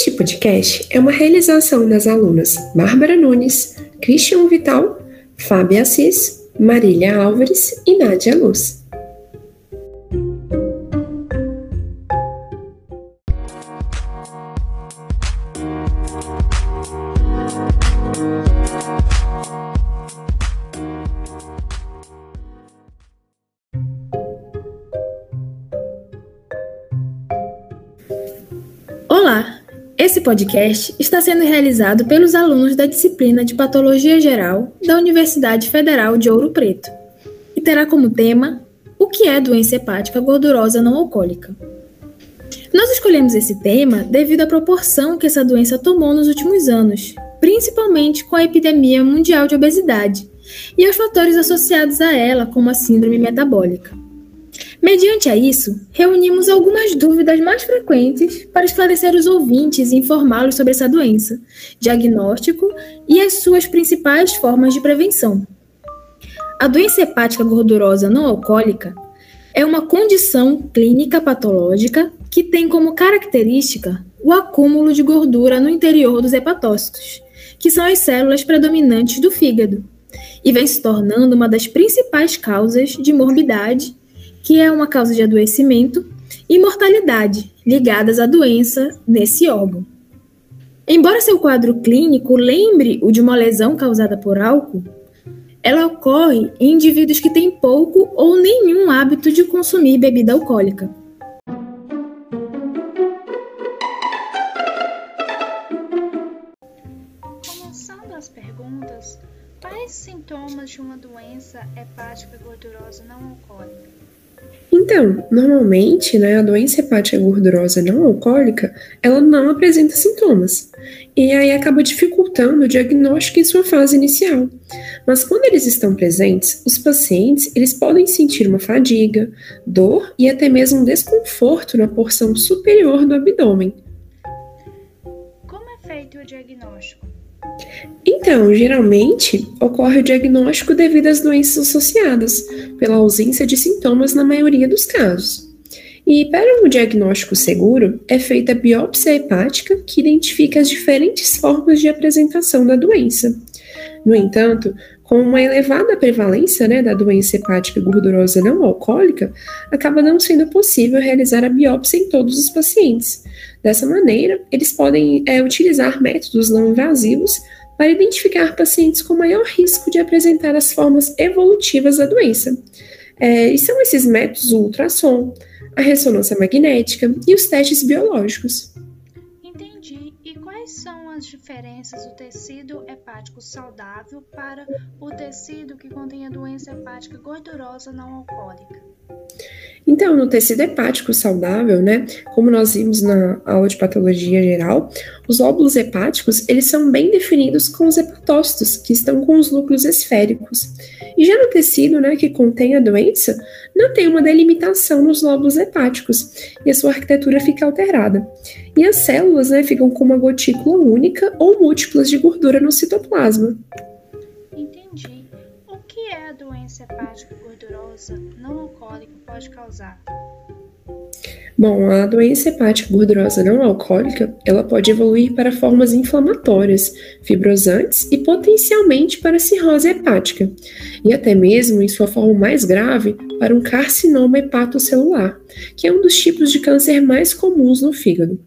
Este podcast é uma realização das alunas Bárbara Nunes, Cristian Vital, Fábia Assis, Marília Álvares e Nádia Luz. Esse podcast está sendo realizado pelos alunos da disciplina de Patologia Geral da Universidade Federal de Ouro Preto e terá como tema O que é doença hepática gordurosa não alcoólica? Nós escolhemos esse tema devido à proporção que essa doença tomou nos últimos anos, principalmente com a epidemia mundial de obesidade e aos fatores associados a ela, como a síndrome metabólica. Mediante a isso, reunimos algumas dúvidas mais frequentes para esclarecer os ouvintes e informá-los sobre essa doença, diagnóstico e as suas principais formas de prevenção. A doença hepática gordurosa não alcoólica é uma condição clínica patológica que tem como característica o acúmulo de gordura no interior dos hepatócitos, que são as células predominantes do fígado, e vem se tornando uma das principais causas de morbidade que é uma causa de adoecimento, e mortalidade, ligadas à doença nesse órgão. Embora seu quadro clínico lembre o de uma lesão causada por álcool, ela ocorre em indivíduos que têm pouco ou nenhum hábito de consumir bebida alcoólica. Começando as perguntas, quais sintomas de uma doença hepática gordurosa não alcoólica? Então, normalmente, né, a doença hepática gordurosa não alcoólica, ela não apresenta sintomas. E aí acaba dificultando o diagnóstico em sua fase inicial. Mas quando eles estão presentes, os pacientes, eles podem sentir uma fadiga, dor e até mesmo desconforto na porção superior do abdômen. Como é feito o diagnóstico? Então, geralmente, ocorre o diagnóstico devido às doenças associadas, pela ausência de sintomas na maioria dos casos. E para um diagnóstico seguro, é feita a biópsia hepática, que identifica as diferentes formas de apresentação da doença. No entanto, com uma elevada prevalência né, da doença hepática gordurosa não alcoólica, acaba não sendo possível realizar a biópsia em todos os pacientes. Dessa maneira, eles podem é, utilizar métodos não invasivos para identificar pacientes com maior risco de apresentar as formas evolutivas da doença. É, e são esses métodos o ultrassom, a ressonância magnética e os testes biológicos. Entendi. E quais são as diferenças do tecido hepático saudável para o tecido que contém a doença hepática gordurosa não alcoólica? Então, no tecido hepático saudável, né, como nós vimos na aula de patologia geral, os óvulos hepáticos, eles são bem definidos com os hepatócitos, que estão com os núcleos esféricos. E já no tecido, né, que contém a doença, não tem uma delimitação nos lóbulos hepáticos, e a sua arquitetura fica alterada. E as células, né, ficam com uma gotícula única ou múltiplas de gordura no citoplasma. Doença hepática gordurosa não alcoólica pode causar? Bom, a doença hepática gordurosa não alcoólica, ela pode evoluir para formas inflamatórias, fibrosantes e potencialmente para cirrose hepática, e até mesmo, em sua forma mais grave, para um carcinoma hepatocelular, que é um dos tipos de câncer mais comuns no fígado.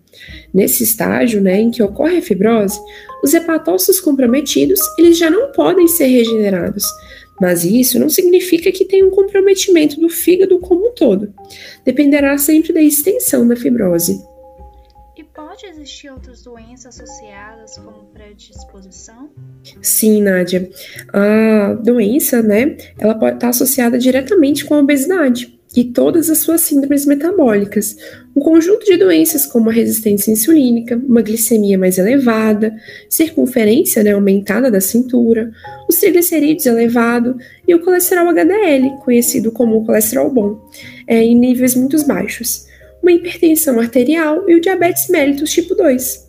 Nesse estágio, né, em que ocorre a fibrose, os hepatócitos comprometidos, eles já não podem ser regenerados, mas isso não significa que tem um comprometimento do fígado como um todo. Dependerá sempre da extensão da fibrose. E pode existir outras doenças associadas como predisposição? Sim, Nádia. A doença, né, ela pode estar associada diretamente com a obesidade e todas as suas síndromes metabólicas, um conjunto de doenças como a resistência insulínica, uma glicemia mais elevada, circunferência né, aumentada da cintura, os triglicerídeos elevado e o colesterol HDL, conhecido como colesterol bom, é, em níveis muito baixos, uma hipertensão arterial e o diabetes mellitus tipo 2.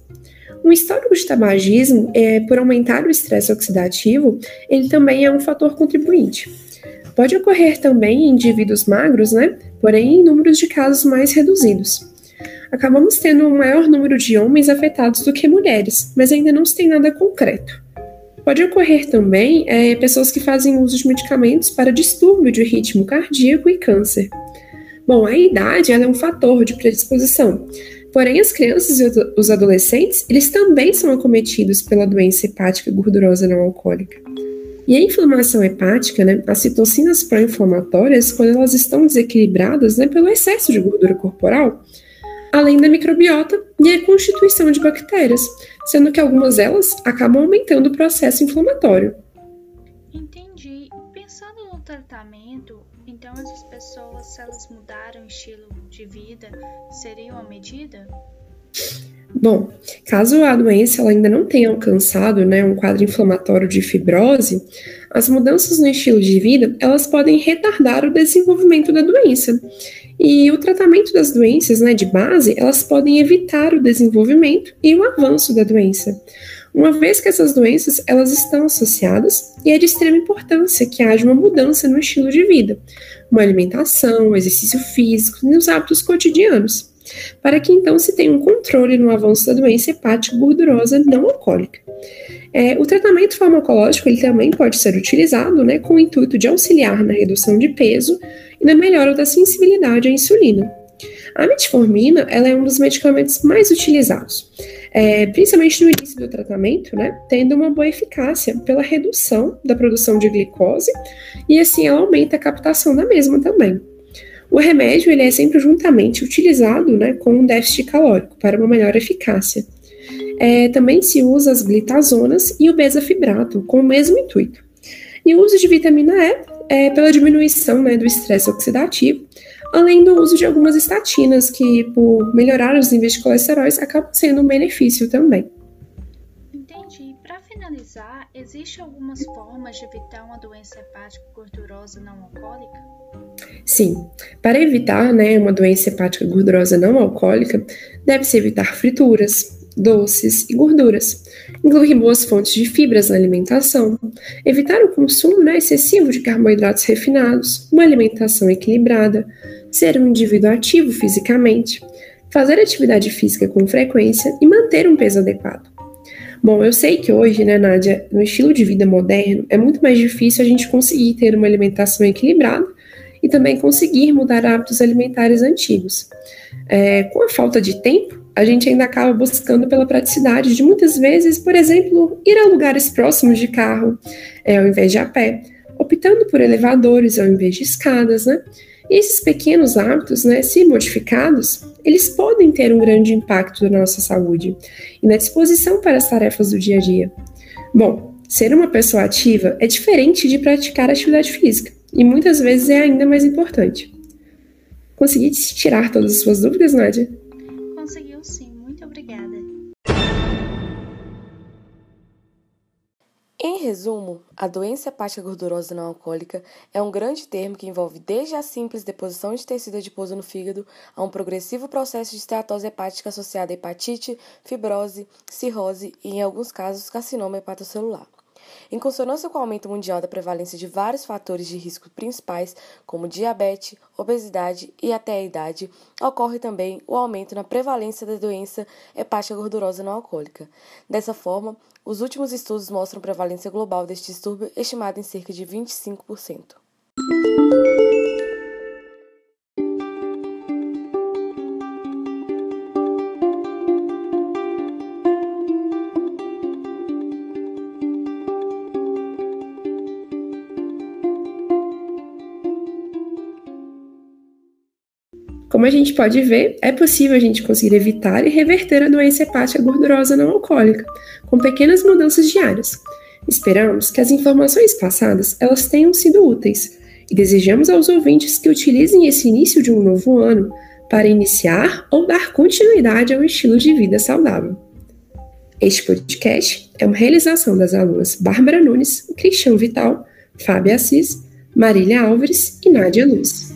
Um histórico de tabagismo, é, por aumentar o estresse oxidativo, ele também é um fator contribuinte. Pode ocorrer também em indivíduos magros, né? Porém, em números de casos mais reduzidos. Acabamos tendo um maior número de homens afetados do que mulheres, mas ainda não se tem nada concreto. Pode ocorrer também é, pessoas que fazem uso de medicamentos para distúrbio de ritmo cardíaco e câncer. Bom, a idade é um fator de predisposição, porém as crianças e os adolescentes, eles também são acometidos pela doença hepática gordurosa não alcoólica. E a inflamação hepática, né, as citocinas pró-inflamatórias, quando elas estão desequilibradas né, pelo excesso de gordura corporal, além da microbiota e a constituição de bactérias, sendo que algumas delas acabam aumentando o processo inflamatório. Entendi. Pensando no tratamento, então essas pessoas, se elas mudaram o estilo de vida, seriam a medida? Bom, caso a doença ainda não tenha alcançado né, um quadro inflamatório de fibrose, as mudanças no estilo de vida elas podem retardar o desenvolvimento da doença. E o tratamento das doenças né, de base elas podem evitar o desenvolvimento e o avanço da doença, uma vez que essas doenças elas estão associadas e é de extrema importância que haja uma mudança no estilo de vida, uma alimentação, exercício físico e nos hábitos cotidianos para que então se tenha um controle no avanço da doença hepática gordurosa não alcoólica. É, o tratamento farmacológico ele também pode ser utilizado né, com o intuito de auxiliar na redução de peso e na melhora da sensibilidade à insulina. A metformina ela é um dos medicamentos mais utilizados, é, principalmente no início do tratamento, né, tendo uma boa eficácia pela redução da produção de glicose e assim ela aumenta a captação da mesma também. O remédio ele é sempre juntamente utilizado né, com um déficit calórico para uma melhor eficácia. É, também se usa as glitazonas e o bezafibrato com o mesmo intuito. E o uso de vitamina E é pela diminuição né, do estresse oxidativo, além do uso de algumas estatinas que, por melhorar os níveis de colesterol, acabam sendo um benefício também. Finalizar, existe algumas formas de evitar uma doença hepática gordurosa não alcoólica? Sim, para evitar né, uma doença hepática gordurosa não alcoólica, deve-se evitar frituras, doces e gorduras, incluir boas fontes de fibras na alimentação, evitar o consumo né, excessivo de carboidratos refinados, uma alimentação equilibrada, ser um indivíduo ativo fisicamente, fazer atividade física com frequência e manter um peso adequado. Bom, eu sei que hoje, né, Nádia, no estilo de vida moderno, é muito mais difícil a gente conseguir ter uma alimentação equilibrada e também conseguir mudar hábitos alimentares antigos. É, com a falta de tempo, a gente ainda acaba buscando pela praticidade de muitas vezes, por exemplo, ir a lugares próximos de carro, é, ao invés de a pé, optando por elevadores ao invés de escadas, né? E esses pequenos hábitos, né, se modificados, eles podem ter um grande impacto na nossa saúde e na disposição para as tarefas do dia a dia. Bom, ser uma pessoa ativa é diferente de praticar atividade física e muitas vezes é ainda mais importante. Consegui tirar todas as suas dúvidas, Nádia? Resumo, a doença hepática gordurosa não alcoólica é um grande termo que envolve desde a simples deposição de tecido adiposo no fígado a um progressivo processo de esteatose hepática associada a hepatite, fibrose, cirrose e, em alguns casos, carcinoma hepatocelular. Em consonância com o aumento mundial da prevalência de vários fatores de risco principais, como diabetes, obesidade e até a idade, ocorre também o aumento na prevalência da doença hepática gordurosa não alcoólica. Dessa forma, os últimos estudos mostram prevalência global deste distúrbio estimada em cerca de 25%. Como a gente pode ver, é possível a gente conseguir evitar e reverter a doença hepática gordurosa não alcoólica, com pequenas mudanças diárias. Esperamos que as informações passadas elas tenham sido úteis e desejamos aos ouvintes que utilizem esse início de um novo ano para iniciar ou dar continuidade ao estilo de vida saudável. Este podcast é uma realização das alunas Bárbara Nunes, Cristian Vital, Fábia Assis, Marília Álvares e Nádia Luz.